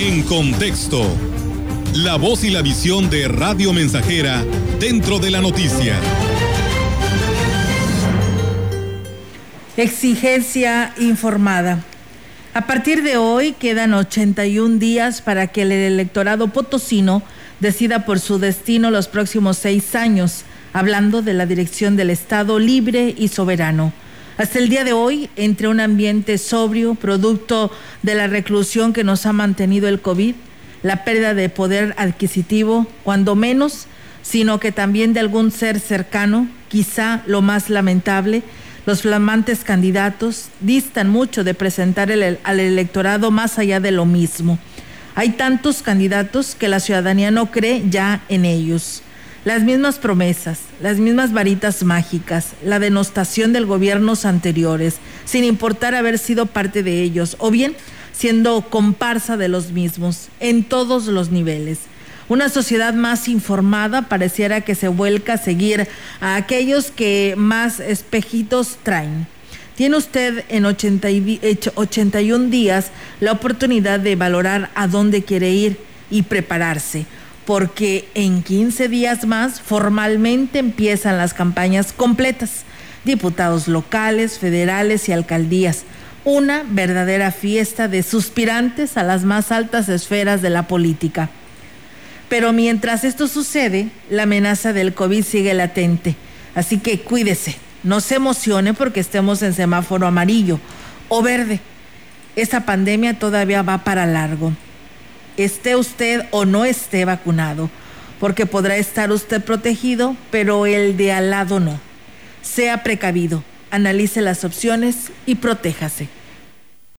En contexto, la voz y la visión de Radio Mensajera dentro de la noticia. Exigencia informada. A partir de hoy quedan 81 días para que el electorado potosino decida por su destino los próximos seis años, hablando de la dirección del Estado libre y soberano. Hasta el día de hoy, entre un ambiente sobrio, producto de la reclusión que nos ha mantenido el COVID, la pérdida de poder adquisitivo, cuando menos, sino que también de algún ser cercano, quizá lo más lamentable, los flamantes candidatos distan mucho de presentar al electorado más allá de lo mismo. Hay tantos candidatos que la ciudadanía no cree ya en ellos. Las mismas promesas, las mismas varitas mágicas, la denostación de gobiernos anteriores, sin importar haber sido parte de ellos, o bien siendo comparsa de los mismos, en todos los niveles. Una sociedad más informada pareciera que se vuelca a seguir a aquellos que más espejitos traen. Tiene usted en 81 días la oportunidad de valorar a dónde quiere ir y prepararse, porque en 15 días más formalmente empiezan las campañas completas, diputados locales, federales y alcaldías, una verdadera fiesta de suspirantes a las más altas esferas de la política. Pero mientras esto sucede, la amenaza del COVID sigue latente. Así que cuídese, no se emocione porque estemos en semáforo amarillo o verde. Esta pandemia todavía va para largo. Esté usted o no esté vacunado, porque podrá estar usted protegido, pero el de al lado no. Sea precavido, analice las opciones y protéjase.